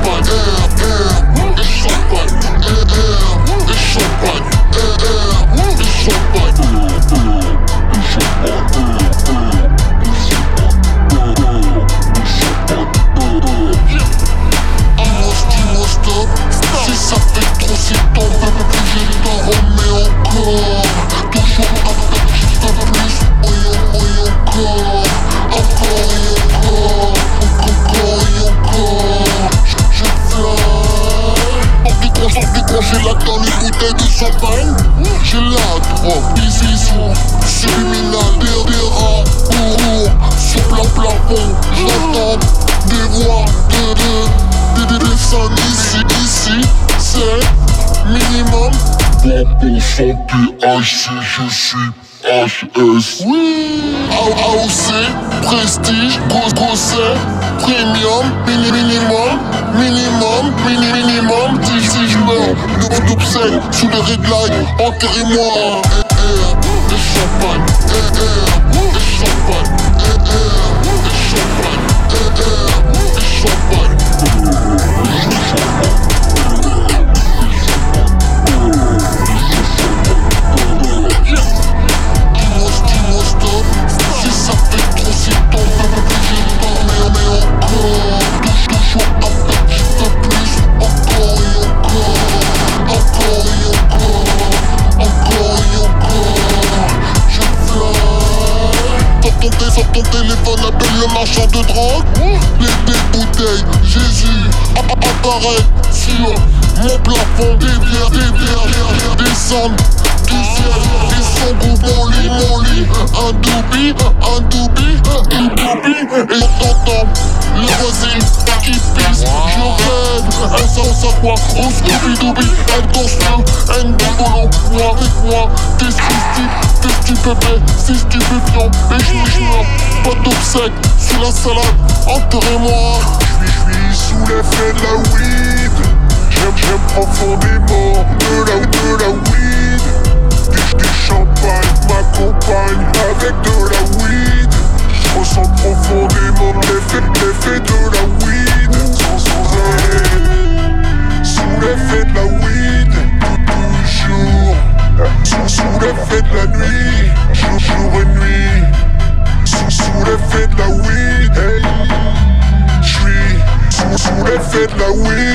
up on. Uh. J'ai la dans les bouteilles de champagne J'ai la drogue, ici sous Subliminal, des, des sur plein plafond J'entends des voix de, de, de, de, de sons ici, ici. C'est minimum. Bon pour chanter HC, je suis HS Oui. AOC, prestige, gros gosset Premium, mini minimum Minimum, mini minimum Si, si je meurs, double d'obsèque Sous les réglages, enterrez-moi. Eh, eh, le champagne Eh, eh, le champagne Sors ton, téléphone, appelle le marchand de drogue. Les des bouteilles, Jésus apparaît sur mon plafond. Des bières, des bières, descendent du ciel Ils sont gros, mon lit, rêve, elle sent sa quoi Au Scooby-Dooby, elle danse le Elle boulot, moi avec moi T'es stupide, t'es stupéfait C'est stupéfiant et je suis Pas d'obsèques, sous la salade. Enterrez-moi. Je suis sous l'effet de la weed. J'aime, j'aime profondément de la, de la weed. Du, du champagne m'accompagne avec de la weed weed hey.